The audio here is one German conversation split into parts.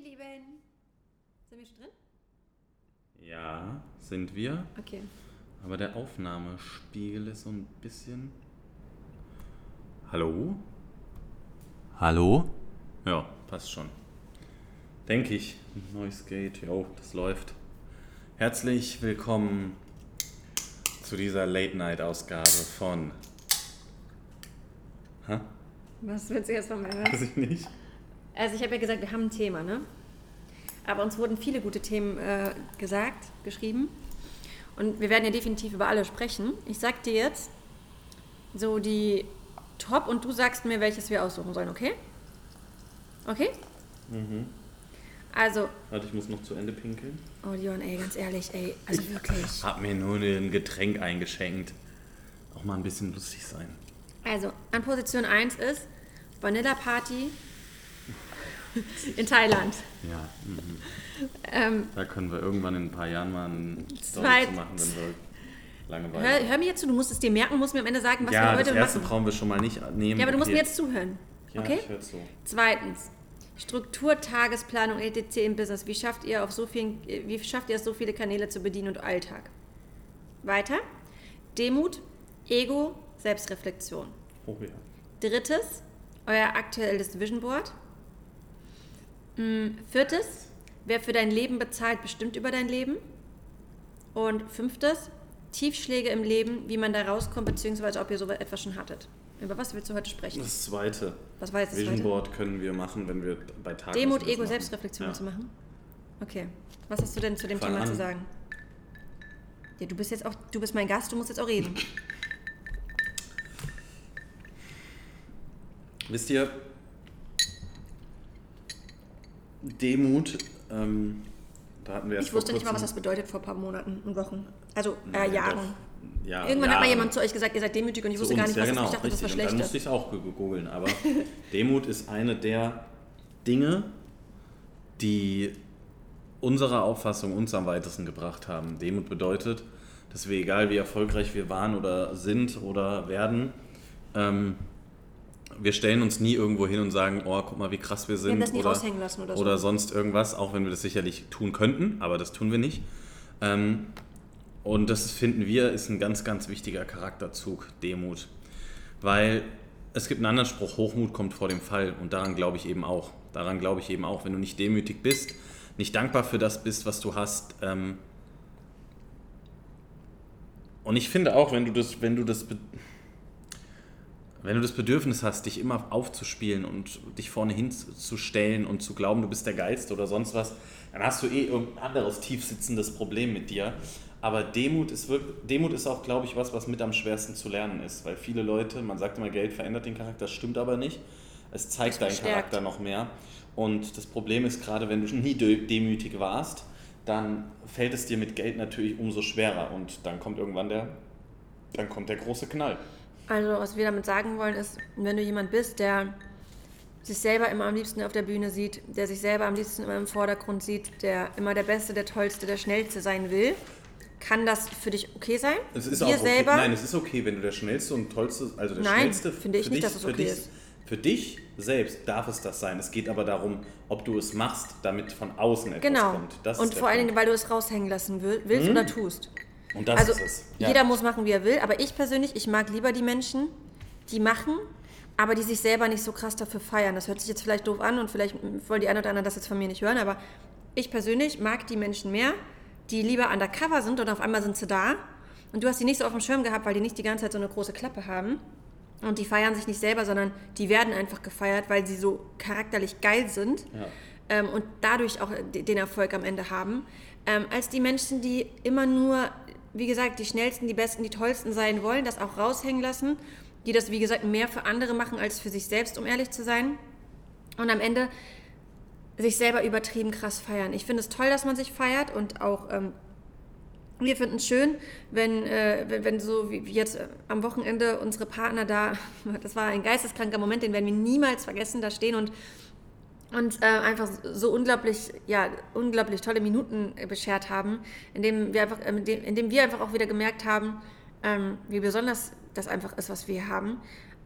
ihr Lieben. Sind wir schon drin? Ja, sind wir. Okay. Aber der Aufnahmespiegel ist so ein bisschen. Hallo? Hallo? Ja, passt schon. Denke ich. Neues Gate, jo, das läuft. Herzlich willkommen zu dieser Late-Night-Ausgabe von. Hä? Was willst du jetzt von mir hören? Weiß ich nicht. Also ich habe ja gesagt, wir haben ein Thema, ne? Aber uns wurden viele gute Themen äh, gesagt, geschrieben. Und wir werden ja definitiv über alle sprechen. Ich sag dir jetzt so die Top und du sagst mir, welches wir aussuchen sollen, okay? Okay? Mhm. Also, Warte, ich muss noch zu Ende pinkeln. oh Dion, ey, ganz ehrlich, ey, also wirklich. Hab mir nur ein Getränk eingeschenkt. Auch mal ein bisschen lustig sein. Also, an Position 1 ist Vanilla Party in Thailand. Ja. Mhm. Ähm, Da können wir irgendwann in ein paar Jahren mal eine Story zu machen, wenn wir Langeweile hör, hör mir jetzt zu, du musst es dir merken, musst mir am Ende sagen, was Ja, wir das heute erste machen. brauchen wir schon mal nicht nehmen. Ja, aber du musst Okay. mir jetzt zuhören. Ja, okay? ich höre zu. Zweitens, Struktur, Tagesplanung, etc. im Business. Wie schafft ihr auf so vielen, wie schafft ihr es, so viele Kanäle zu bedienen und Alltag? Weiter. Demut, Ego, Selbstreflexion. Oh ja. Drittes, euer aktuelles Vision Board. Mm, Viertes, wer für dein Leben bezahlt, bestimmt über dein Leben. Und fünftes, Tiefschläge im Leben, wie man da rauskommt, beziehungsweise ob ihr so etwas schon hattet. Über was willst du heute sprechen? Das zweite. Was war jetzt das Vision zweite? Board können wir machen, wenn wir bei Tagen. Demut, Ego, machen. Selbstreflexion Ja. zu machen? Okay. Was hast du denn zu dem Fang Thema an. zu sagen? Ja, du bist jetzt auch, du bist mein Gast, du musst jetzt auch reden. Wisst ihr, Demut, ähm, da hatten wir erst Ich wusste nicht mal, was das bedeutet vor ein paar Monaten und Wochen. Also äh, Ja, Jahren. Ja, Irgendwann hat mal Jahre. jemand zu euch gesagt, ihr seid demütig und ich wusste gar uns, nicht, was ja, das genau, ist. Ich dachte, das war richtig. Und dann schlecht. musste ich es auch googeln. Aber Demut ist eine der Dinge, die unserer Auffassung uns am weitesten gebracht haben. Demut bedeutet, dass wir, egal wie erfolgreich wir waren oder sind oder werden, ähm, wir stellen uns nie irgendwo hin und sagen, oh, guck mal, wie krass wir sind. das nie oder, raushängen lassen oder so. oder sonst irgendwas, auch wenn wir das sicherlich tun könnten, aber das tun wir nicht. Ähm, und das finden wir ist ein ganz, ganz wichtiger Charakterzug, Demut. Weil es gibt einen anderen Spruch, Hochmut kommt vor dem Fall und daran glaube ich eben auch. Daran glaube ich eben auch, wenn du nicht demütig bist, nicht dankbar für das bist, was du hast. Ähm und ich finde auch, wenn du das, wenn du das, wenn du das Bedürfnis hast, dich immer aufzuspielen und dich vorne hinzustellen und zu glauben, du bist der Geilste oder sonst was, dann hast du eh irgendein anderes tief sitzendes Problem mit dir. Aber Demut ist, wirklich, Demut ist auch, glaube ich, was, was mit am schwersten zu lernen ist. Weil viele Leute, man sagt immer, Geld verändert den Charakter, das stimmt aber nicht. Es zeigt deinen. Charakter noch mehr. Und das Problem ist, gerade wenn du nie de- demütig warst, dann fällt es dir mit Geld natürlich umso schwerer. Und dann kommt irgendwann der, dann kommt der große Knall. Also, was wir damit sagen wollen, ist, wenn du jemand bist, der sich selber immer am liebsten auf der Bühne sieht, der sich selber am liebsten immer im Vordergrund sieht, der immer der Beste, der Tollste, der Schnellste sein will, kann das für dich okay sein? Es ist wir auch okay. selber, Nein, es ist okay, wenn du der schnellste und tollste, also der Nein, schnellste finde ich für nicht, dich, dass es für okay dich, ist. Für dich selbst darf es das sein. Es geht aber darum, ob du es machst, damit von außen etwas genau. kommt. Das Und vor allen. Dingen, weil du es raushängen lassen will, willst oder tust. Und das also ist es. Ja. jeder muss machen, wie er will, aber ich persönlich, ich mag lieber die Menschen, die machen, aber die sich selber nicht so krass dafür feiern. Das hört sich jetzt vielleicht doof an und vielleicht wollen die einen oder anderen das jetzt von mir nicht hören, aber ich persönlich mag die Menschen mehr, die lieber undercover sind und auf einmal sind sie da und du hast die nicht so auf dem Schirm gehabt, weil die nicht die ganze Zeit so eine große Klappe haben und die feiern sich nicht selber, sondern die werden einfach gefeiert, weil sie so charakterlich geil sind Ja. ähm, und dadurch auch de- den Erfolg am Ende haben, ähm, als die Menschen, die immer nur, wie gesagt, die schnellsten, die besten, die tollsten sein wollen, das auch raushängen lassen, die das, wie gesagt, mehr für andere machen als für sich selbst, um ehrlich zu sein. Und am Ende sich selber übertrieben krass feiern. Ich finde es toll, dass man sich feiert und auch ähm, wir finden es schön, wenn, äh, wenn, wenn so wie jetzt äh, am Wochenende unsere Partner da, das war ein geisteskranker Moment, den werden wir niemals vergessen, da stehen und und äh, einfach so unglaublich, ja, unglaublich tolle Minuten äh, beschert haben, indem wir einfach, äh, indem, indem wir einfach auch wieder gemerkt haben, ähm, wie besonders das einfach ist, was wir haben.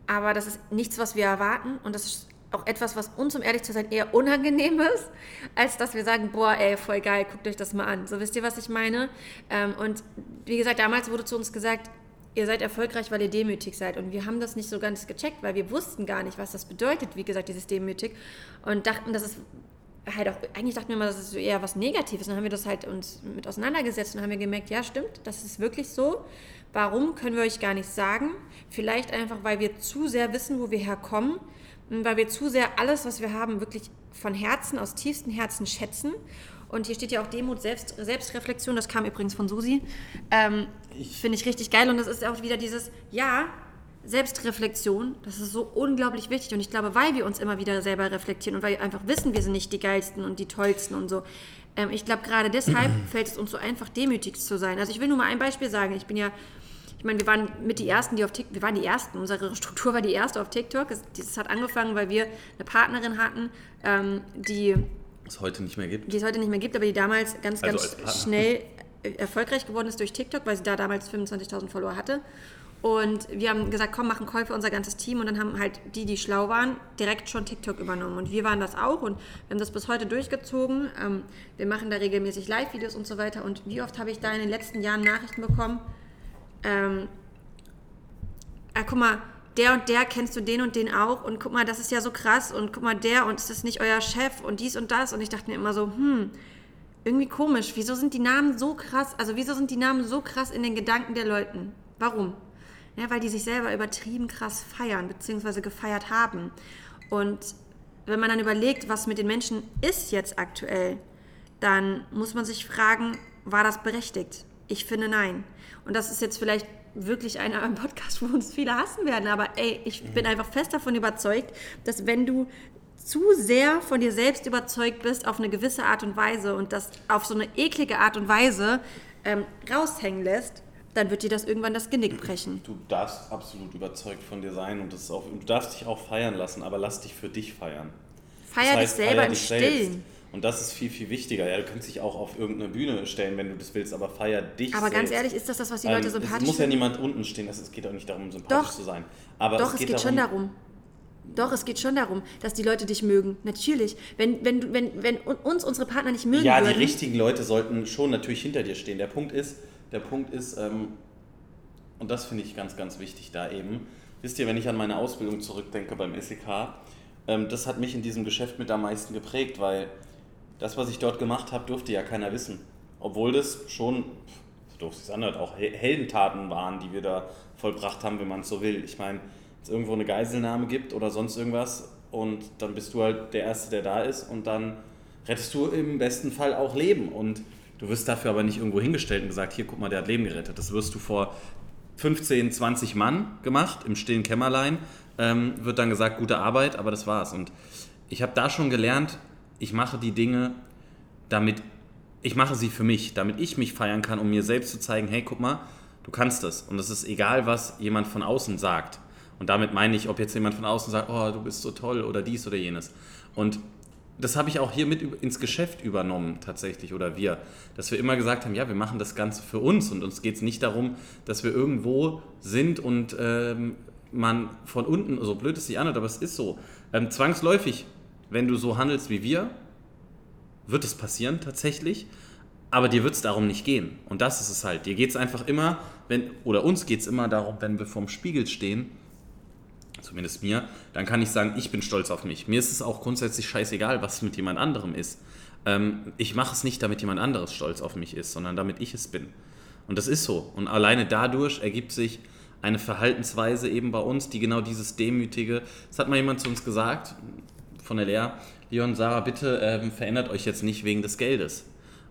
Aber das ist nichts, was wir erwarten und das ist auch etwas, was uns, um ehrlich zu sein, eher unangenehm ist, als dass wir sagen, boah, ey, voll geil, guckt euch das mal an. So wisst ihr, was ich meine? Ähm, und wie gesagt, damals wurde zu uns gesagt, ihr seid erfolgreich, weil ihr demütig seid. Und wir haben das nicht so ganz gecheckt, weil wir wussten gar nicht, was das bedeutet, wie gesagt, dieses demütig. Und dachten, dass es halt auch, eigentlich dachten wir mal, das ist eher was Negatives. Dann haben wir das halt uns mit auseinandergesetzt und haben wir gemerkt, ja, stimmt, das ist wirklich so. Warum, können wir euch gar nicht sagen. Vielleicht einfach, weil wir zu sehr wissen, wo wir herkommen, weil wir zu sehr alles, was wir haben, wirklich von Herzen, aus tiefstem Herzen schätzen. Und hier steht ja auch Demut, Selbst, Selbstreflexion, das kam übrigens von Susi. Ähm, Finde ich richtig geil. Und das ist auch wieder dieses, ja, Selbstreflexion, das ist so unglaublich wichtig. Und ich glaube, weil wir uns immer wieder selber reflektieren und weil wir einfach wissen, wir sind nicht die geilsten und die tollsten und so. Ähm, ich glaube, gerade deshalb fällt es uns so einfach, demütig zu sein. Also ich will nur mal ein Beispiel sagen. Ich bin ja, ich meine, wir waren mit die Ersten, die auf TikTok, wir waren die Ersten, unsere Struktur war die Erste auf TikTok. Das hat angefangen, weil wir eine Partnerin hatten, ähm, die es heute nicht mehr gibt. Die es heute nicht mehr gibt, aber die damals ganz, also ganz schnell erfolgreich geworden ist durch TikTok, weil sie da damals 25.000 Follower hatte. Und wir haben gesagt, komm, machen für unser ganzes Team. Und dann haben halt die, die schlau waren, direkt schon TikTok übernommen. Und wir waren das auch und wir haben das bis heute durchgezogen. Ähm, wir machen da regelmäßig Live-Videos und so weiter. Und wie oft habe ich da in den letzten Jahren Nachrichten bekommen? Ähm, ah, guck mal, der und der kennst du den und den auch. Und guck mal, das ist ja so krass. Und guck mal, der und ist das nicht euer Chef und dies und das. Und ich dachte mir immer so, hm, irgendwie komisch. Wieso sind die Namen so krass? Also, wieso sind die Namen so krass in den Gedanken der Leuten? Warum? Ja, weil die sich selber übertrieben krass feiern, beziehungsweise gefeiert haben. Und wenn man dann überlegt, was mit den Menschen ist jetzt aktuell, dann muss man sich fragen, war das berechtigt? Ich finde nein. Und das ist jetzt vielleicht wirklich einer am Podcast, wo uns viele hassen werden, aber ey, ich bin einfach fest davon überzeugt, dass wenn du zu sehr von dir selbst überzeugt bist auf eine gewisse Art und Weise und das auf so eine eklige Art und Weise ähm, raushängen lässt, dann wird dir das irgendwann das Genick brechen. Du darfst absolut überzeugt von dir sein und, das auch, du darfst dich auch feiern lassen, aber lass dich für dich feiern. Feier das heißt, dich selber feier im Stillen. Und das ist viel, viel wichtiger. Ja, du kannst dich auch auf irgendeine Bühne stellen, wenn du das willst, aber feier dich Aber selbst. ganz ehrlich, ist das das, was die Leute ähm, sympathisch? Es muss ja niemand unten stehen, es geht auch nicht darum, sympathisch Doch. zu sein. Aber Doch, es geht, es geht darum, schon darum. Doch, es geht schon darum, dass die Leute dich mögen. Natürlich. Wenn, wenn, wenn, wenn uns unsere Partner nicht mögen Ja, würden, die richtigen Leute sollten schon natürlich hinter dir stehen. Der Punkt ist, der Punkt ist, ähm, und das finde ich ganz, ganz wichtig da eben. Wisst ihr, wenn ich an meine Ausbildung zurückdenke beim SEK, ähm, das hat mich in diesem Geschäft mit am meisten geprägt, weil das, was ich dort gemacht habe, durfte ja keiner wissen. Obwohl das schon, doof es anhört, auch Heldentaten waren, die wir da vollbracht haben, wenn man es so will. Ich meine, es irgendwo eine Geiselnahme gibt oder sonst irgendwas und dann bist du halt der Erste, der da ist und dann rettest du im besten Fall auch Leben und du wirst dafür aber nicht irgendwo hingestellt und gesagt, hier guck mal, der hat Leben gerettet. Das wirst du vor 15, 20 Mann gemacht im stillen Kämmerlein, ähm, wird dann gesagt, gute Arbeit, aber das war's. Und ich habe da schon gelernt, ich mache die Dinge, damit ich mache sie für mich, damit ich mich feiern kann, um mir selbst zu zeigen, hey, guck mal, du kannst das. Und es ist egal, was jemand von außen sagt. Und damit meine ich, ob jetzt jemand von außen sagt, oh, du bist so toll oder dies oder jenes. Und das habe ich auch hier mit ins Geschäft übernommen tatsächlich oder wir, dass wir immer gesagt haben, ja, wir machen das Ganze für uns und uns geht es nicht darum, dass wir irgendwo sind und ähm, man von unten, so blöd es sich anhört, aber es ist so, ähm, zwangsläufig, wenn du so handelst wie wir, wird es passieren tatsächlich, aber dir wird es darum nicht gehen. Und das ist es halt. Dir geht es einfach immer, wenn, oder uns geht es immer darum, wenn wir vorm Spiegel stehen, zumindest mir, dann kann ich sagen, ich bin stolz auf mich. Mir ist es auch grundsätzlich scheißegal, was mit jemand anderem ist. Ähm, ich mache es nicht, damit jemand anderes stolz auf mich ist, sondern damit ich es bin. Und das ist so. Und alleine dadurch ergibt sich eine Verhaltensweise eben bei uns, die genau dieses Demütige, das hat mal jemand zu uns gesagt, von der Lehr, Leon, Sarah, bitte ähm, verändert euch jetzt nicht wegen des Geldes.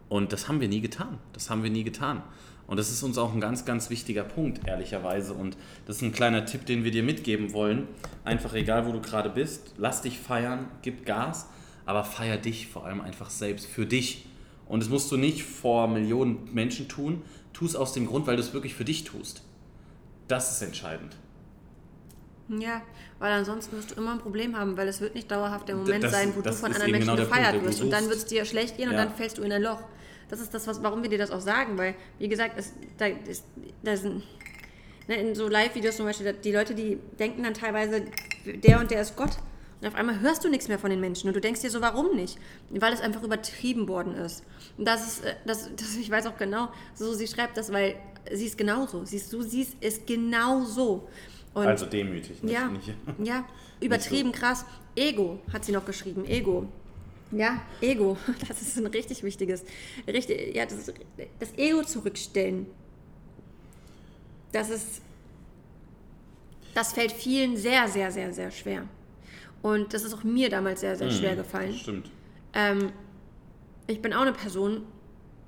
Und das haben wir nie getan. Das haben wir nie getan. Und das ist uns auch ein ganz, ganz wichtiger Punkt, ehrlicherweise. Und das ist ein kleiner Tipp, den wir dir mitgeben wollen. Einfach egal, wo du gerade bist, lass dich feiern, gib Gas, aber feier dich vor allem einfach selbst für dich. Und das musst du nicht vor Millionen Menschen tun. Tu es aus dem Grund, weil du es wirklich für dich tust. Das ist entscheidend. Ja, weil ansonsten wirst du immer ein Problem haben, weil es wird nicht dauerhaft der Moment das, sein, wo du von anderen Menschen genau gefeiert Punkt, wirst. Und dann wird es dir schlecht gehen ja. und dann fällst du in ein Loch. Das ist das, was, warum wir dir das auch sagen, weil, wie gesagt, es, da, ist, da sind ne, in so Live-Videos zum Beispiel, die Leute, die denken dann teilweise, der und der ist Gott. Und auf einmal hörst du nichts mehr von den Menschen und du denkst dir so, warum nicht? Weil es einfach übertrieben worden ist. Und das ist, äh, das, das, ich weiß auch genau, so sie schreibt das, weil sie ist genauso. Siehst du, sie ist, ist genau so. Und also demütig, nicht, ja, nicht, ja, übertrieben so. krass. Ego hat sie noch geschrieben, Ego. Ja, Ego, das ist ein richtig wichtiges, richtig, ja, das, das Ego zurückstellen. Das ist, das fällt vielen sehr, sehr, sehr, sehr schwer. Und das ist auch mir damals sehr, sehr mhm, schwer gefallen. Stimmt. Ähm, ich bin auch eine Person,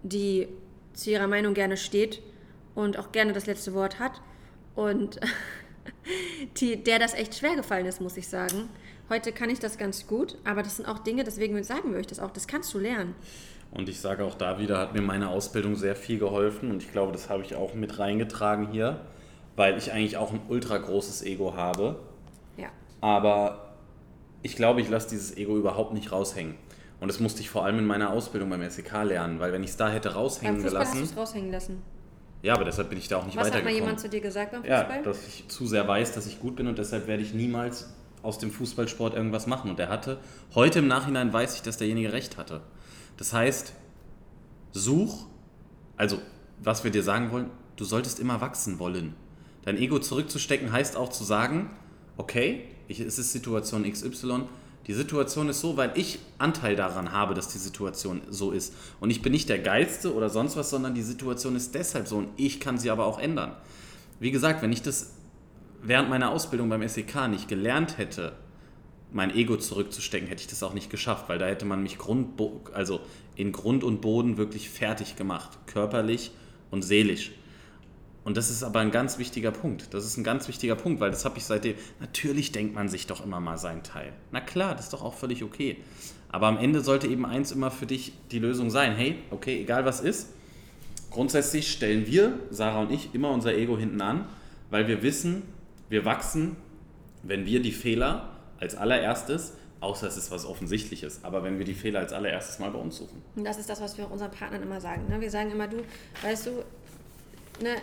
die zu ihrer Meinung gerne steht und auch gerne das letzte Wort hat. Und die, der das echt schwer gefallen ist, muss ich sagen. Heute kann ich das ganz gut, aber das sind auch Dinge, deswegen sagen wir euch das auch, das kannst du lernen. Und ich sage auch da wieder, hat mir meine Ausbildung sehr viel geholfen und ich glaube, das habe ich auch mit reingetragen hier, weil ich eigentlich auch ein ultra großes Ego habe. Ja. Aber ich glaube, ich lasse dieses Ego überhaupt nicht raushängen. Und das musste ich vor allem in meiner Ausbildung beim SEK lernen, weil wenn ich es da hätte raushängen beim Fußball gelassen. Hast raushängen lassen. Ja, aber deshalb bin ich da auch nicht Was weitergekommen. Was hat mal jemand zu dir gesagt beim Fußball? Ja, dass ich zu sehr weiß, dass ich gut bin und deshalb werde ich niemals aus dem Fußballsport irgendwas machen. Und er hatte, heute im Nachhinein weiß ich, dass derjenige recht hatte. Das heißt, such, also was wir dir sagen wollen, du solltest immer wachsen wollen. Dein Ego zurückzustecken heißt auch zu sagen, okay, ich, es ist Situation XY, die Situation ist so, weil ich Anteil daran habe, dass die Situation so ist. Und ich bin nicht der Geilste oder sonst was, sondern die Situation ist deshalb so und ich kann sie aber auch ändern. Wie gesagt, wenn ich das während meiner Ausbildung beim SEK nicht gelernt hätte, mein Ego zurückzustecken, hätte ich das auch nicht geschafft, weil da hätte man mich Grund, also in Grund und Boden wirklich fertig gemacht, körperlich und seelisch. Und das ist aber ein ganz wichtiger Punkt. Das ist ein ganz wichtiger Punkt, weil das habe ich seitdem. Natürlich denkt man sich doch immer mal seinen Teil. Na klar, das ist doch auch völlig okay. Aber am Ende sollte eben eins immer für dich die Lösung sein. Hey, okay, egal was ist. Grundsätzlich stellen wir, Sarah und ich, immer unser Ego hinten an, weil wir wissen, wir wachsen, wenn wir die Fehler als allererstes, außer es ist was Offensichtliches, aber wenn wir die Fehler als allererstes mal bei uns suchen. Und das ist das, was wir auch unseren Partnern immer sagen. Ne? Wir sagen immer, du, weißt du, ne,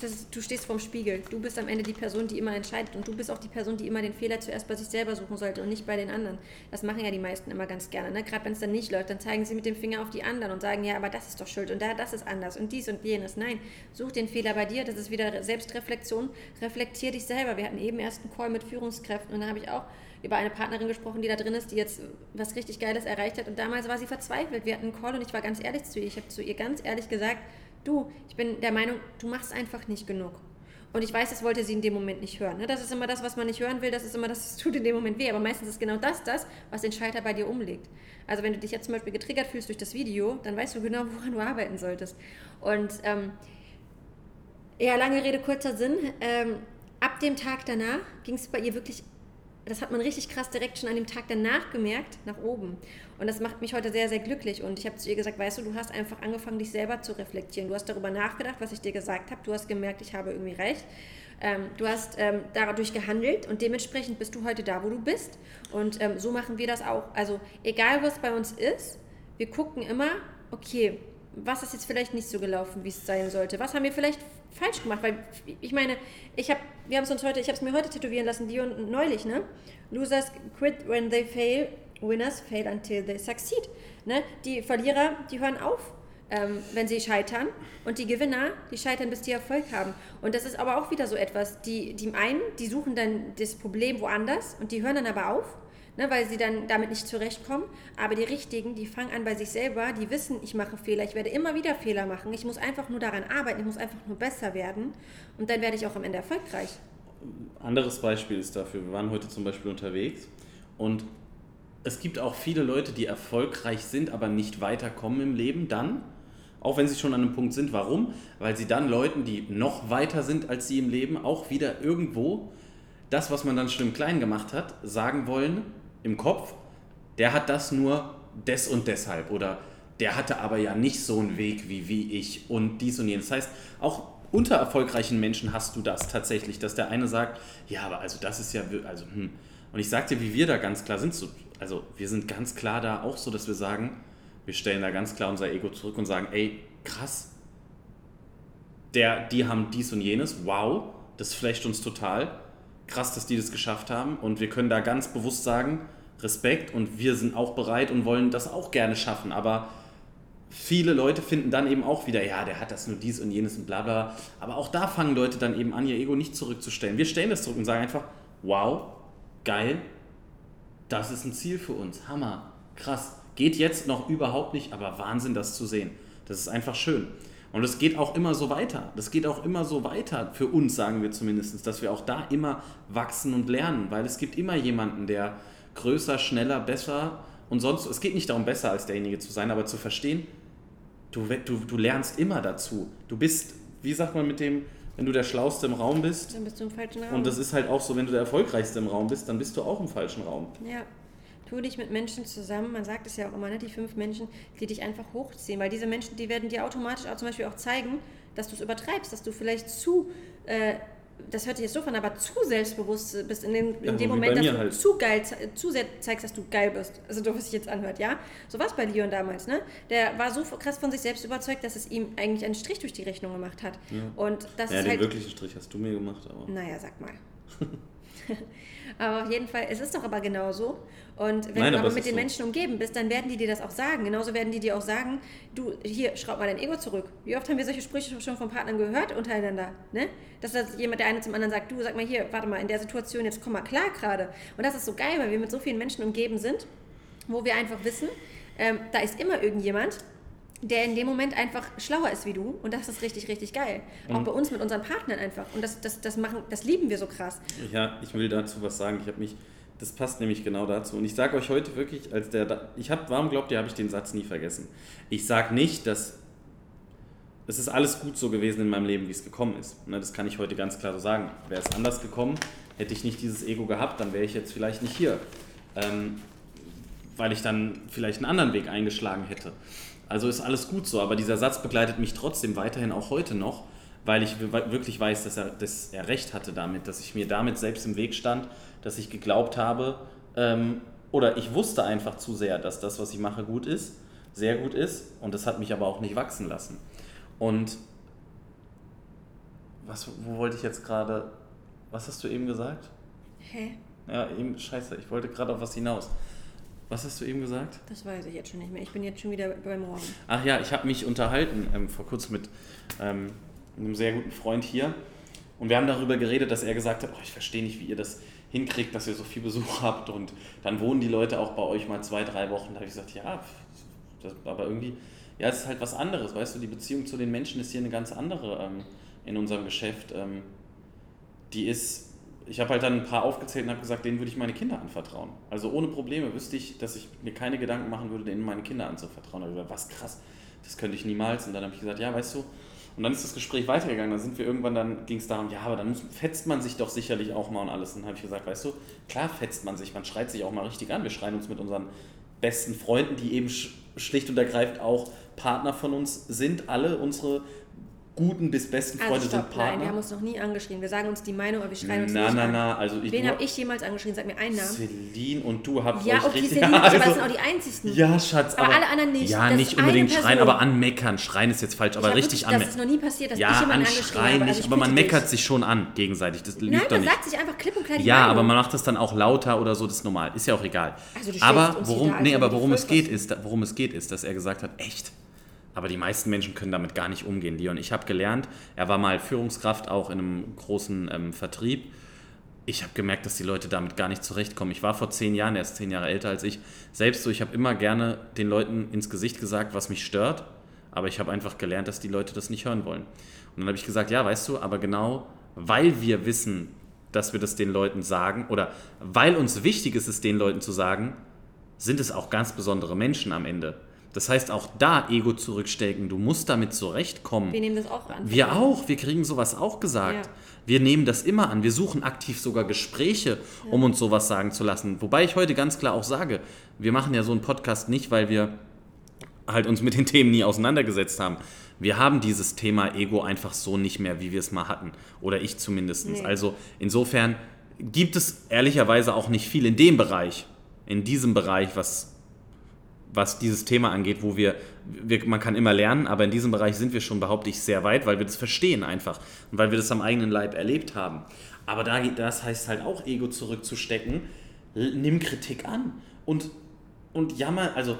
das, du stehst vorm Spiegel. Du bist am Ende die Person, die immer entscheidet. Und du bist auch die Person, die immer den Fehler zuerst bei sich selber suchen sollte und nicht bei den anderen. Das machen ja die meisten immer ganz gerne. Ne? Gerade wenn es dann nicht läuft, dann zeigen sie mit dem Finger auf die anderen und sagen, ja, aber das ist doch schuld und da, das ist anders und dies und jenes. Nein, such den Fehler bei dir. Das ist wieder Selbstreflexion. Reflektier dich selber. Wir hatten eben erst einen Call mit Führungskräften und da habe ich auch über eine Partnerin gesprochen, die da drin ist, die jetzt was richtig Geiles erreicht hat. Und damals war sie verzweifelt. Wir hatten einen Call und ich war ganz ehrlich zu ihr. Ich habe zu ihr ganz ehrlich gesagt, du, ich bin der Meinung, du machst einfach nicht genug. Und ich weiß, das wollte sie in dem Moment nicht hören. Ne? Das ist immer das, was man nicht hören will, das ist immer das, das tut in dem Moment weh. Aber meistens ist genau das das, was den Schalter bei dir umlegt. Also wenn du dich jetzt zum Beispiel getriggert fühlst durch das Video, dann weißt du genau, woran du arbeiten solltest. Und ähm, ja, lange Rede, kurzer Sinn. Ähm, ab dem Tag danach ging es bei ihr wirklich das hat man richtig krass direkt schon an dem Tag danach gemerkt, nach oben. Und das macht mich heute sehr, sehr glücklich. Und ich habe zu ihr gesagt, weißt du, du hast einfach angefangen, dich selber zu reflektieren. Du hast darüber nachgedacht, was ich dir gesagt habe. Du hast gemerkt, ich habe irgendwie recht. Ähm, du hast ähm, dadurch gehandelt und dementsprechend bist du heute da, wo du bist. Und ähm, so machen wir das auch. Also egal, was bei uns ist, wir gucken immer, okay, was ist jetzt vielleicht nicht so gelaufen, wie es sein sollte? Was haben wir vielleicht falsch gemacht? Weil ich meine, ich habe, wir haben es uns heute, ich habe es mir heute tätowieren lassen, die und neulich, ne? Losers quit when they fail, winners fail until they succeed. Ne? Die Verlierer, die hören auf, ähm, wenn sie scheitern. Und die Gewinner, die scheitern, bis die Erfolg haben. Und das ist aber auch wieder so etwas, die, die einen, die suchen dann das Problem woanders und die hören dann aber auf ne, weil sie dann damit nicht zurechtkommen. Aber die Richtigen, die fangen an bei sich selber, die wissen, ich mache Fehler, ich werde immer wieder Fehler machen, ich muss einfach nur daran arbeiten, ich muss einfach nur besser werden und dann werde ich auch am Ende erfolgreich. Anderes Beispiel ist dafür, wir waren heute zum Beispiel unterwegs und es gibt auch viele Leute, die erfolgreich sind, aber nicht weiterkommen im Leben dann, auch wenn sie schon an einem Punkt sind. Warum? Weil sie dann Leuten, die noch weiter sind als sie im Leben, auch wieder irgendwo das, was man dann schon im Kleinen gemacht hat, sagen wollen, im Kopf, der hat das nur des und deshalb oder der hatte aber ja nicht so einen Weg wie, wie ich und dies und jenes. Das heißt, auch unter erfolgreichen Menschen hast du das tatsächlich, dass der eine sagt, ja, aber also das ist ja, also, hm. Und ich sag dir, wie wir da ganz klar sind, so, also wir sind ganz klar da auch so, dass wir sagen, wir stellen da ganz klar unser Ego zurück und sagen, ey, krass, der, die haben dies und jenes, wow, das flasht uns total krass, dass die das geschafft haben und wir können da ganz bewusst sagen, Respekt und wir sind auch bereit und wollen das auch gerne schaffen, aber viele Leute finden dann eben auch wieder, ja, der hat das nur dies und jenes und bla bla. Aber auch da fangen Leute dann eben an, ihr Ego nicht zurückzustellen. Wir stellen das zurück und sagen einfach, wow, geil, das ist ein Ziel für uns, Hammer, krass. Geht jetzt noch überhaupt nicht, aber Wahnsinn, das zu sehen. Das ist einfach schön. Und es geht auch immer so weiter. Das geht auch immer so weiter, für uns sagen wir zumindest, dass wir auch da immer wachsen und lernen, weil es gibt immer jemanden, der größer, schneller, besser und sonst, es geht nicht darum, besser als derjenige zu sein, aber zu verstehen, du, du, du lernst immer dazu. Du bist, wie sagt man mit dem, wenn du der Schlauste im Raum bist. Dann bist du im falschen Raum. Und das ist halt auch so, wenn du der Erfolgreichste im Raum bist, dann bist du auch im falschen Raum. Ja. Tu dich mit Menschen zusammen, man sagt es ja auch immer, ne, die fünf Menschen, die dich einfach hochziehen, weil diese Menschen, die werden dir automatisch auch zum Beispiel auch zeigen, dass du es übertreibst, dass du vielleicht zu äh, das hört sich jetzt so an, aber zu selbstbewusst bist in, den, in Ja, dem Moment, dass du halt. zu geil, zu sehr zeigst, dass du geil bist. Also du, was sich jetzt anhört, ja? So war es bei Leon damals, ne? Der war so krass von sich selbst überzeugt, dass es ihm eigentlich einen Strich durch die Rechnung gemacht hat. Und das Ja, ist den halt... wirklichen Strich hast du mir gemacht, aber. Naja, sag mal. aber auf jeden Fall, es ist doch aber genauso. Und wenn Nein, du aber mit den so. Menschen umgeben bist, dann werden die dir das auch sagen. Genauso werden die dir auch sagen, du, hier, schraub mal dein Ego zurück. Wie oft haben wir solche Sprüche schon von Partnern gehört untereinander? Ne? Dass das jemand, der eine zum anderen sagt, du, sag mal hier, warte mal, in der Situation, jetzt komm mal klar gerade. Und das ist so geil, weil wir mit so vielen Menschen umgeben sind, wo wir einfach wissen, ähm, da ist immer irgendjemand, der in dem Moment einfach schlauer ist wie du und das ist richtig, richtig geil. Auch bei uns mit unseren Partnern einfach. Und das, das, das, machen, das lieben wir so krass. Ja, ich will dazu was sagen. Ich habe mich, das passt nämlich genau dazu. Und ich sage euch heute wirklich, als der, ich habe, warum glaubt ihr, habe ich den Satz nie vergessen? Ich sage nicht, dass es ist alles gut so gewesen in meinem Leben, wie es gekommen ist. Ne, das kann ich heute ganz klar so sagen. Wäre es anders gekommen, hätte ich nicht dieses Ego gehabt, dann wäre ich jetzt vielleicht nicht hier. Ähm, weil ich dann vielleicht einen anderen Weg eingeschlagen hätte. Also ist alles gut so, aber dieser Satz begleitet mich trotzdem weiterhin auch heute noch, weil ich wir- wirklich weiß, dass er, dass er recht hatte damit, dass ich mir damit selbst im Weg stand, dass ich geglaubt habe ähm, oder ich wusste einfach zu sehr, dass das, was ich mache, gut ist, sehr gut ist und das hat mich aber auch nicht wachsen lassen. Und was, wo wollte ich jetzt gerade, was hast du eben gesagt? Hä? Ja, eben, scheiße, ich wollte gerade auf was hinaus. Was hast du eben gesagt? Das weiß ich jetzt schon nicht mehr. Ich bin jetzt schon wieder beim Morgen. Ach ja, ich habe mich unterhalten ähm, vor kurzem mit ähm, einem sehr guten Freund hier. Und wir haben darüber geredet, dass er gesagt hat, oh, ich verstehe nicht, wie ihr das hinkriegt, dass ihr so viel Besuch habt. Und dann wohnen die Leute auch bei euch mal zwei, drei Wochen. Da habe ich gesagt, ja, das, aber irgendwie, ja, es ist halt was anderes. Weißt du, die Beziehung zu den Menschen ist hier eine ganz andere ähm, in unserem Geschäft. Ähm, die ist, ich habe halt dann ein paar aufgezählt und habe gesagt, denen würde ich meine Kinder anvertrauen. Also ohne Probleme wüsste ich, dass ich mir keine Gedanken machen würde, denen meine Kinder anzuvertrauen. Da hab ich gesagt, was krass, das könnte ich niemals. Und dann habe ich gesagt, ja, weißt du, und dann ist das Gespräch weitergegangen. Dann sind wir irgendwann, dann ging es darum, ja, aber dann fetzt man sich doch sicherlich auch mal und alles. Und dann habe ich gesagt, weißt du, klar fetzt man sich, man schreit sich auch mal richtig an. Wir schreien uns mit unseren besten Freunden, die eben sch schlicht und ergreifend auch Partner von uns sind. Alle unsere guten bis besten Freunde Also stopp, sind Partner. nein, wir haben uns noch nie angeschrien. Wir sagen uns die Meinung, aber wir schreien uns Na, nicht na, an. na, also ich Wen habe ich jemals angeschrien? Sag mir einen Namen. Celine und du habt Ja, euch okay, richtig... Celine, Ja, aber das also- sind auch die einzigsten. ja, Schatz, Aber alle anderen nicht. Ja, Das nicht unbedingt schreien, aber anmeckern. Schreien ist jetzt falsch, Ich aber richtig wirklich, Das ist anmeckern. noch nie passiert, dass ich Ja, jemanden angeschrien habe. nicht, Also ich aber man meckert dich. sich schon an, gegenseitig. Das Nein, man nicht. sagt sich einfach klipp und klar Ja, Meinung. aber man macht das dann auch lauter oder so, das ist normal. Ist ja auch egal. Also du aber worum, nee, als aber ob wir worum es Vollpfosten. geht, ist, worum es geht, ist, dass er gesagt hat, echt. Aber die meisten Menschen können damit gar nicht umgehen, Leon. Ich habe gelernt, er war mal Führungskraft auch in einem großen ähm, Vertrieb. Ich habe gemerkt, dass die Leute damit gar nicht zurechtkommen. Ich war vor zehn Jahren, er ist zehn Jahre älter als ich, selbst so, ich habe immer gerne den Leuten ins Gesicht gesagt, was mich stört. Aber ich habe einfach gelernt, dass die Leute das nicht hören wollen. Und dann habe ich gesagt, ja, weißt du, aber genau, weil wir wissen, dass wir das den Leuten sagen oder weil uns wichtig ist, es den Leuten zu sagen, sind es auch ganz besondere Menschen am Ende. Das heißt, auch da Ego zurückstecken, du musst damit zurechtkommen. Wir nehmen das auch an. Wir auch, wir kriegen sowas auch gesagt. Ja. Wir nehmen das immer an. Wir suchen aktiv sogar Gespräche, um uns sowas sagen zu lassen. Wobei ich heute ganz klar auch sage, wir machen ja so einen Podcast nicht, weil wir halt uns mit den Themen nie auseinandergesetzt haben. Wir haben dieses Thema Ego einfach so nicht mehr, wie wir es mal hatten. Oder ich zumindest. Nee. Also insofern gibt es ehrlicherweise auch nicht viel in dem Bereich, in diesem Bereich, was was dieses Thema angeht, wo wir, wir, man kann immer lernen, aber in diesem Bereich sind wir schon, behaupte ich, sehr weit, weil wir das verstehen einfach und weil wir das am eigenen Leib erlebt haben. Aber da, das heißt halt auch, Ego zurückzustecken, nimm Kritik an und, und jammer, also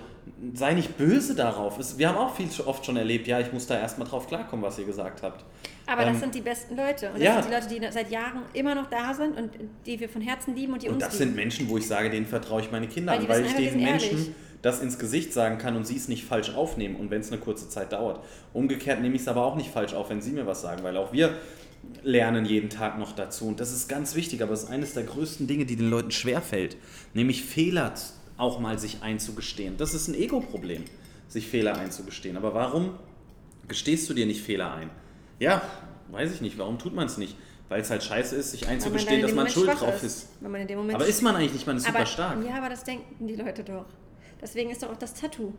sei nicht böse darauf. wir haben auch viel zu oft schon erlebt, ja, ich muss da erstmal drauf klarkommen, was ihr gesagt habt. Aber ähm, das sind die besten Leute. Und das ja. sind die Leute, die seit Jahren immer noch da sind und die wir von Herzen lieben und die und uns das lieben. sind Menschen, wo ich sage, denen vertraue ich meine Kinder weil an, weil ich diesen Menschen das ins Gesicht sagen kann und sie es nicht falsch aufnehmen und wenn es eine kurze Zeit dauert. Umgekehrt nehme ich es aber auch nicht falsch auf, wenn sie mir was sagen, weil auch wir lernen jeden Tag noch dazu und das ist ganz wichtig, aber es ist eines der größten Dinge, die den Leuten schwerfällt, nämlich Fehler auch mal sich einzugestehen. Das ist ein Ego-Problem, sich Fehler einzugestehen. Aber warum gestehst du dir nicht Fehler ein? Ja, weiß ich nicht. Warum tut man es nicht? Weil es halt scheiße ist, sich einzugestehen, man dass man schuld drauf ist. ist. aber ist man eigentlich nicht, man ist aber, super stark. Ja, aber das denken die Leute doch. Deswegen ist doch auch das Tattoo.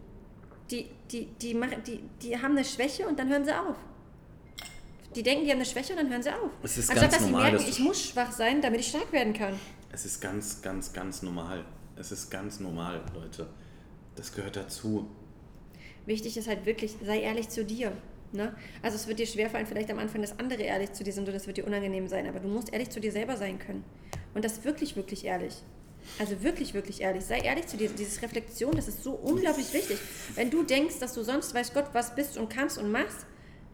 Die, die, die, machen, die, die haben eine Schwäche und dann hören sie auf. Die denken, die haben eine Schwäche und dann hören sie auf. Es ist Anstatt ganz dass normal, sie merken, ich muss schwach sein, damit ich stark werden kann. Es ist ganz, ganz, ganz normal. Es ist ganz normal, Leute. Das gehört dazu. Wichtig ist halt wirklich, sei ehrlich zu dir. Ne? Also es wird dir schwerfallen, vielleicht am Anfang, dass andere ehrlich zu dir sind und das wird dir unangenehm sein, aber du musst ehrlich zu dir selber sein können. Und das wirklich, wirklich ehrlich. Also wirklich, wirklich ehrlich. Sei ehrlich zu dir. Dieses Reflexion, das ist so unglaublich wichtig. Wenn du denkst, dass du sonst weiß Gott was bist und kannst und machst,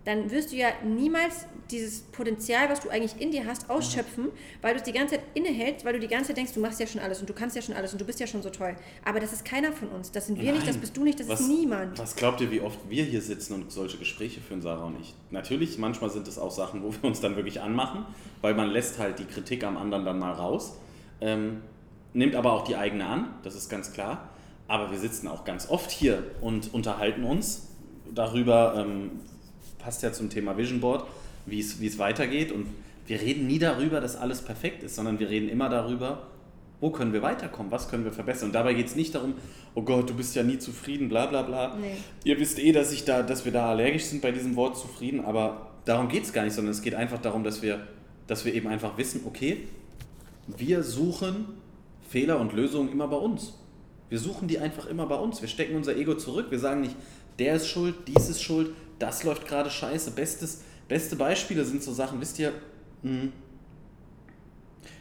dann wirst du ja niemals dieses Potenzial, was du eigentlich in dir hast, ausschöpfen, weil du es die ganze Zeit innehältst, weil du die ganze Zeit denkst, du machst ja schon alles und du kannst ja schon alles und du bist ja schon so toll. Aber das ist keiner von uns. Das sind wir Nein. nicht, das bist du nicht, das was, ist niemand. Was glaubt ihr, wie oft wir hier sitzen und solche Gespräche führen, Sarah und ich? Natürlich, manchmal sind es auch Sachen, wo wir uns dann wirklich anmachen, weil man lässt halt die Kritik am anderen dann mal raus, ähm, nimmt aber auch die eigene an, das ist ganz klar. Aber wir sitzen auch ganz oft hier und unterhalten uns darüber, ähm, passt ja zum Thema Vision Board, wie es, weitergeht. Und wir reden nie darüber, dass alles perfekt ist, sondern wir reden immer darüber, wo können wir weiterkommen, was können wir verbessern. Und dabei geht es nicht darum, oh Gott, du bist ja nie zufrieden, bla bla bla. Nee. Ihr wisst eh, dass, ich da, dass wir da allergisch sind bei diesem Wort zufrieden, aber darum geht es gar nicht, sondern es geht einfach darum, dass wir, dass wir eben einfach wissen, okay, wir suchen Fehler und Lösungen immer bei uns. Wir suchen die einfach immer bei uns. Wir stecken unser Ego zurück. Wir sagen nicht, der ist schuld, dies ist schuld, das läuft gerade scheiße. Bestes, beste Beispiele sind so Sachen, wisst ihr, hm,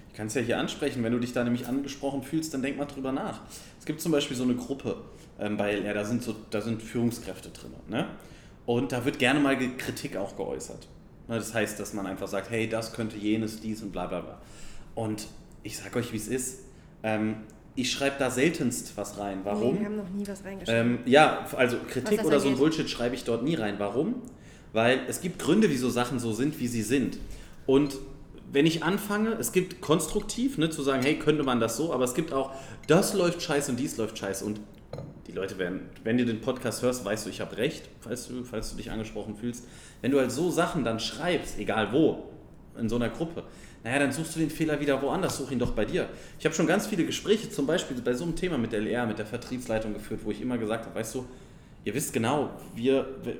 ich kann es ja hier ansprechen, wenn du dich da nämlich angesprochen fühlst, dann denk mal drüber nach. Es gibt zum Beispiel so eine Gruppe ähm, bei LR, da sind, so, da sind Führungskräfte drin. Ne? Und da wird gerne mal Kritik auch geäußert. Ne, das heißt, dass man einfach sagt, hey, das könnte jenes, dies und bla bla bla. Und ich sag euch, wie es ist. Ähm, ich schreibe da seltenst was rein. Warum? Nee, wir haben noch nie was reingeschrieben. Ähm, ja, also Kritik oder so ein Bullshit schreibe ich dort nie rein. Warum? Weil es gibt Gründe, wieso Sachen so sind, wie sie sind. Und wenn ich anfange, es gibt konstruktiv, ne, zu sagen, hey, könnte man das so, aber es gibt auch, das läuft scheiße und dies läuft scheiße. Und die Leute werden, wenn du den Podcast hörst, weißt du, ich habe recht, falls du, falls du dich angesprochen fühlst. Wenn du halt so Sachen dann schreibst, egal wo, in so einer Gruppe, naja, dann suchst du den Fehler wieder woanders, such ihn doch bei dir. Ich habe schon ganz viele Gespräche, zum Beispiel bei so einem Thema mit der LR, mit der Vertriebsleitung geführt, wo ich immer gesagt habe, weißt du, ihr wisst genau, wir, wir,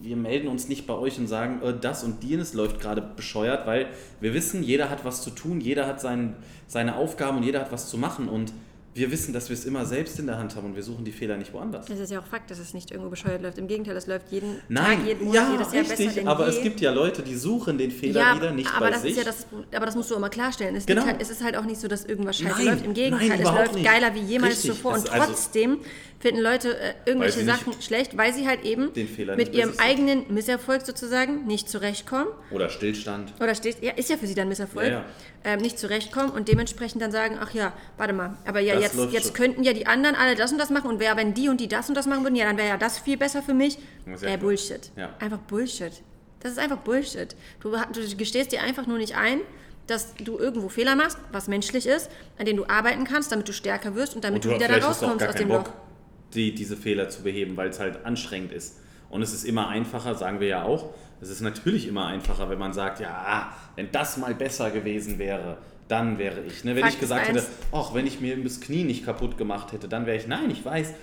wir melden uns nicht bei euch und sagen, äh, das und jenes läuft gerade bescheuert, weil wir wissen, jeder hat was zu tun, jeder hat sein, seine Aufgaben und jeder hat was zu machen und wir wissen, dass wir es immer selbst in der Hand haben und wir suchen die Fehler nicht woanders. Das ist ja auch Fakt, dass es nicht irgendwo bescheuert läuft. Im Gegenteil, es läuft jeden Nein, Tag, jeden Monat, ja, jedes Jahr richtig, besser aber je. es gibt ja Leute, die suchen den Fehler ja, wieder nicht aber bei das sich. Ist ja das, aber das musst du immer klarstellen. Es, genau. halt, es ist halt auch nicht so, dass irgendwas scheiße läuft. Im Gegenteil, nein, es läuft nicht. geiler wie jemals richtig. zuvor. Und also trotzdem also, finden Leute äh, irgendwelche Sachen schlecht, weil sie halt eben mit ihrem eigenen Misserfolg sozusagen nicht zurechtkommen. Oder Stillstand. Oder still, ja, ist ja für sie dann Misserfolg. Ja, ja. Ähm, nicht zurechtkommen und dementsprechend dann sagen, ach ja, warte mal, aber ja, das jetzt, jetzt könnten ja die anderen alle das und das machen und wer, wenn die und die das und das machen würden, ja, dann wäre ja das viel besser für mich. Äh, Bullshit. Ja. Einfach Bullshit. Das ist einfach Bullshit. Du, du gestehst dir einfach nur nicht ein, dass du irgendwo Fehler machst, was menschlich ist, an denen du arbeiten kannst, damit du stärker wirst und damit und du, du wieder da rauskommst aus dem Bock. Loch die, diese Fehler zu beheben, weil es halt anstrengend ist. Und es ist immer einfacher, sagen wir ja auch, es ist natürlich immer einfacher, wenn man sagt, ja, wenn das mal besser gewesen wäre, dann wäre ich. Ne? Wenn Fakt ich gesagt hätte, ach, wenn ich mir das Knie nicht kaputt gemacht hätte, dann wäre ich. Nein, ich weiß,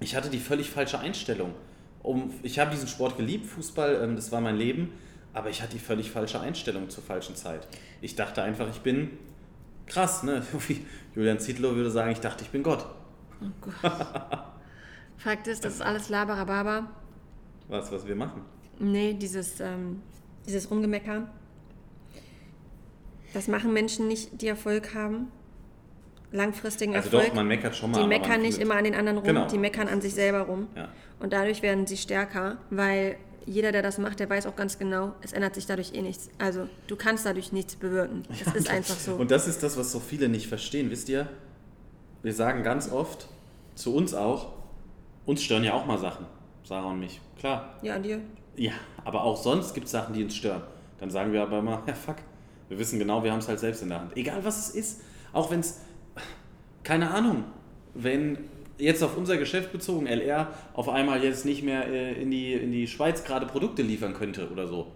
ich hatte die völlig falsche Einstellung. Um, ich habe diesen Sport geliebt, Fußball, ähm, das war mein Leben, aber ich hatte die völlig falsche Einstellung zur falschen Zeit. Ich dachte einfach, ich bin krass, ne? Wie Julian Zietlow würde sagen, ich dachte, ich bin Gott. Oh Gott. Fakt ist, das ist alles Laberababa. Was, was wir machen? Nee, dieses, ähm, dieses Rumgemecker. Das machen Menschen nicht, die Erfolg haben. Langfristigen Also Erfolg. doch, man meckert schon mal. die meckern nicht immer an den anderen rum, Genau. die meckern an sich selber rum. Ja. Und dadurch werden sie stärker, weil jeder, der das macht, der weiß auch ganz genau, es ändert sich dadurch eh nichts. Also du kannst dadurch nichts bewirken. Das ist einfach so. Und das ist das, was so viele nicht verstehen. Wisst ihr, wir sagen ganz oft, zu uns auch, uns stören ja auch mal Sachen, Sarah und mich. Klar. ja, an dir. Ja, aber auch sonst gibt es Sachen, die uns stören. Dann sagen wir aber immer, ja fuck, wir wissen genau, wir haben es halt selbst in der Hand. Egal was es ist. Auch wenn es, keine Ahnung, wenn jetzt auf unser Geschäft bezogen LR auf einmal jetzt nicht mehr äh, in, die, in die Schweiz gerade Produkte liefern könnte oder so.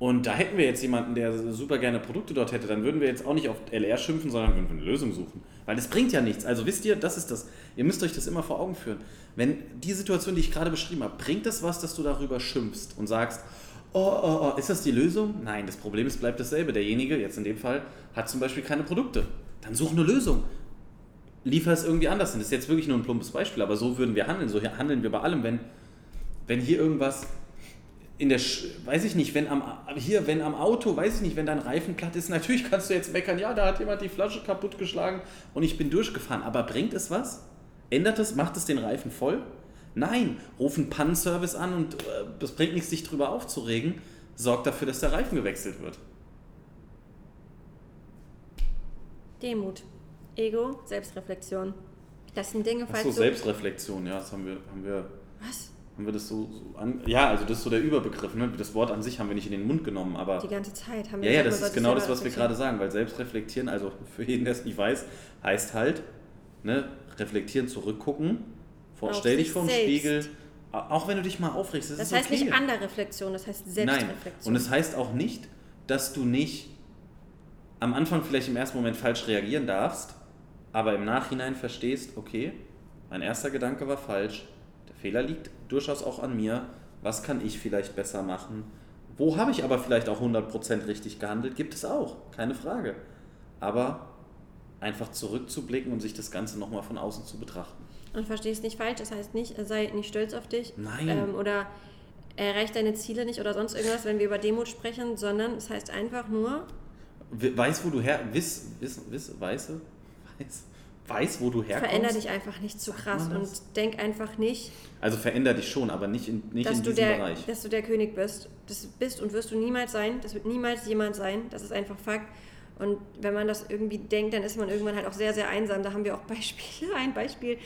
Und da hätten wir jetzt jemanden, der super gerne Produkte dort hätte, dann würden wir jetzt auch nicht auf LR schimpfen, sondern würden eine Lösung suchen. Weil das bringt ja nichts. Also wisst ihr, das ist das. Ihr müsst euch das immer vor Augen führen. Wenn die Situation, die ich gerade beschrieben habe, bringt es was, dass du darüber schimpfst und sagst, oh, oh, oh, ist das die Lösung? Nein, das Problem ist, bleibt dasselbe. Derjenige, jetzt in dem Fall, hat zum Beispiel keine Produkte. Dann such eine Lösung. Liefer es irgendwie anders. hin. Das ist jetzt wirklich nur ein plumpes Beispiel, aber so würden wir handeln. So handeln wir bei allem, wenn, wenn hier irgendwas in der, Sch weiß ich nicht, wenn am, hier, wenn am Auto, weiß ich nicht, wenn dein Reifen platt ist, natürlich kannst du jetzt meckern, ja, da hat jemand die Flasche kaputtgeschlagen und ich bin durchgefahren. Aber bringt es was? Ändert es? Macht es den Reifen voll? Nein, ruf einen Pannenservice an und äh, das bringt nichts, sich drüber aufzuregen. Sorgt dafür, dass der Reifen gewechselt wird. Demut, Ego, Selbstreflexion. Das sind Dinge, falls Achso, du... Selbstreflexion, ja, das haben wir, haben wir, Was? Haben wir das so, so an, ja, also das ist so der Überbegriff, ne? Das Wort an sich haben wir nicht in den Mund genommen, aber. Die ganze Zeit haben Ja, wir ja, immer das ist genau das, was wir gerade sagen, weil Selbstreflektieren, also für jeden, der es nicht weiß, heißt halt, ne, reflektieren, zurückgucken, vor, stell dich vor den. Spiegel, auch wenn du dich mal aufregst, das, Das ist heißt okay. nicht andere Reflexion, das heißt Nein, Selbstreflexion. und es heißt auch nicht, dass du nicht am Anfang vielleicht im ersten Moment falsch reagieren darfst, aber im Nachhinein verstehst, okay, mein erster Gedanke war falsch, der Fehler liegt durchaus auch an mir, was kann ich vielleicht besser machen, wo habe ich aber vielleicht auch 100% richtig gehandelt, gibt es auch, keine Frage. Aber einfach zurückzublicken und sich das Ganze nochmal von außen zu betrachten. Und verstehst nicht falsch, das heißt nicht, sei nicht stolz auf dich. Nein. Ähm, oder erreich deine Ziele nicht oder sonst irgendwas, wenn wir über Demut sprechen, sondern es heißt einfach nur, We- Weiß, wo du her, wiss, wiss, wiss, weiße, weiß, weiß, wo du herkommst. veränder dich einfach nicht zu krass und denk einfach nicht, Also veränder dich schon, aber nicht in, nicht in diesem der, Bereich. dass du der König bist. Das bist und wirst du niemals sein. Das wird niemals jemand sein. Das ist einfach Fakt. Und wenn man das irgendwie denkt, dann ist man irgendwann halt auch sehr, sehr einsam. Da haben wir auch Beispiele. Ein Beispiel,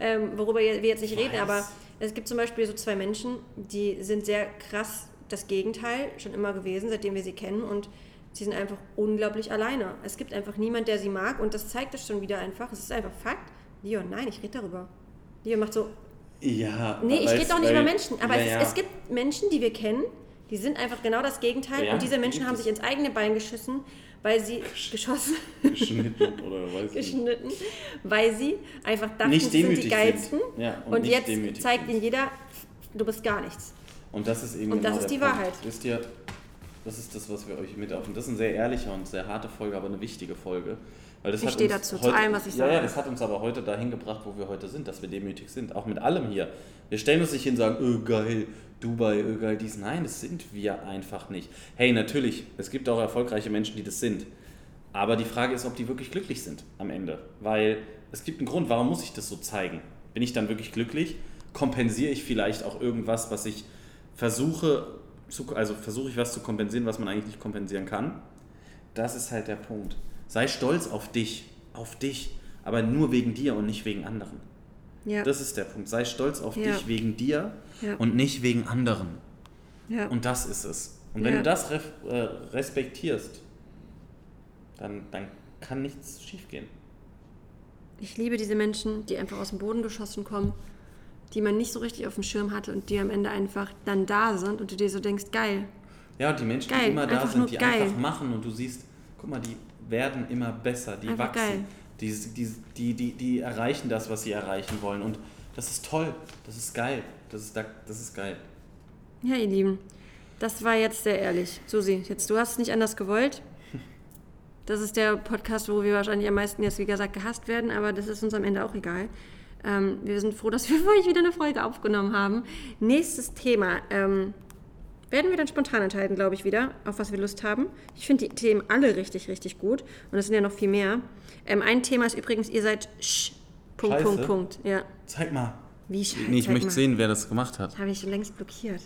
ähm, worüber wir jetzt nicht reden, aber es gibt zum Beispiel so zwei Menschen, die sind sehr krass das Gegenteil schon immer gewesen, seitdem wir sie kennen. Und sie sind einfach unglaublich alleine. Es gibt einfach niemand, der sie mag. Und das zeigt es schon wieder einfach. Es ist einfach Fakt. Leon, nein, ich rede darüber. Leon macht so, Ja. Nee, ich rede doch nicht über Menschen, aber ja, es, es gibt Menschen, die wir kennen, die sind einfach genau das Gegenteil Ja, und diese Menschen haben sich ins eigene Bein geschissen, weil sie geschossen, geschnitten oder weiß ich nicht. geschnitten, weil sie einfach dachten, Nicht sie sind die geilsten sind. Ja, und und, jetzt zeigt sind. ihnen jeder, du bist gar nichts. Und das ist eben Und genau das ist die Punkt. Wahrheit. Wisst ihr, das ist das, was wir euch mit auf. Und das ist eine sehr ehrliche und sehr harte Folge, aber eine wichtige Folge. Weil das Ich stehe dazu, zu heute, allem, was ich ja, Ja, sage. das hat uns aber heute dahin gebracht, wo wir heute sind, dass wir demütig sind. Auch mit allem hier. Wir stellen uns nicht hin und sagen, öh, geil, Dubai, öh, geil, dies. Nein, das sind wir einfach nicht. Hey, natürlich, es gibt auch erfolgreiche Menschen, die das sind. Aber die Frage ist, ob die wirklich glücklich sind am Ende. Weil es gibt einen Grund, warum muss ich das so zeigen? Bin ich dann wirklich glücklich? Kompensiere ich vielleicht auch irgendwas, was ich versuche, zu, also versuche ich was zu kompensieren, was man eigentlich nicht kompensieren kann? Das ist halt der Punkt. Sei stolz auf dich, auf dich, aber nur wegen dir und nicht wegen anderen. Ja. Das ist der Punkt. Sei stolz auf Ja. dich wegen dir Ja. und nicht wegen anderen. Und das ist es. Und wenn du das ref, äh, respektierst, dann, dann kann nichts schiefgehen. Ich liebe diese Menschen, die einfach aus dem Boden geschossen kommen, die man nicht so richtig auf dem Schirm hatte und die am Ende einfach dann da sind und du dir so denkst, geil. Ja, und die Menschen, Geil, die immer da sind, die geil. einfach machen und du siehst, guck mal, die werden immer besser, die Einfach wachsen, geil. Die, die, die, die, die erreichen das, was sie erreichen wollen. Und das ist toll, das ist geil, das ist, da- das ist geil. Ja, ihr Lieben, das war jetzt sehr ehrlich. Susi, jetzt du hast es nicht anders gewollt. Das ist der Podcast, wo wir wahrscheinlich am meisten jetzt, wie gesagt, gehasst werden, aber das ist uns am Ende auch egal. Ähm, wir sind froh, dass wir für euch wieder eine Folge aufgenommen haben. Nächstes Thema. Ähm, werden wir dann spontan entscheiden, glaube ich, wieder, auf was wir Lust haben. Ich finde die Themen alle richtig, richtig gut. Und es sind ja noch viel mehr. Ähm, ein Thema ist übrigens, ihr seid sch. Punkt. Punkt, Punkt. Ja. Zeig mal. Wie scheiße. Nee, ich möchte sehen, wer das gemacht hat. Das habe ich schon längst blockiert.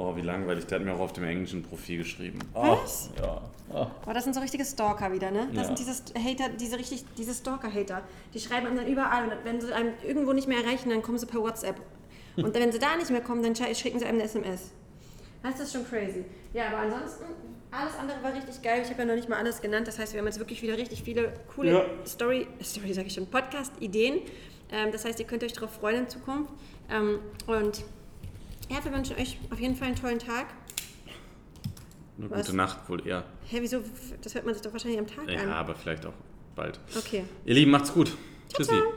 Oh, wie langweilig. Der hat mir auch auf dem englischen Profil geschrieben. Oh, Was? ja. Oh. Boah, das sind so richtige Stalker wieder, ne? Das Ja. sind diese Hater, diese richtig, diese Stalker-Hater. Die schreiben einem dann überall und wenn sie einem irgendwo nicht mehr erreichen, dann kommen sie per WhatsApp. Und wenn sie da nicht mehr kommen, dann schi- schicken sie einem eine SMS. Das ist schon crazy. Ja, aber ansonsten, alles andere war richtig geil. Ich habe ja noch nicht mal alles genannt. Das heißt, wir haben jetzt wirklich wieder richtig viele coole Ja. Story, Story sage ich schon, Podcast-Ideen. Ähm, das heißt, ihr könnt euch darauf freuen in Zukunft. Ähm, und ja, wir wünschen euch auf jeden Fall einen tollen Tag. Eine Was? gute Nacht wohl eher. Hä, wieso? Das hört man sich doch wahrscheinlich am Tag Ja, an. aber vielleicht auch bald. Okay. Ihr Lieben, macht's gut. Tschüssi. ciao.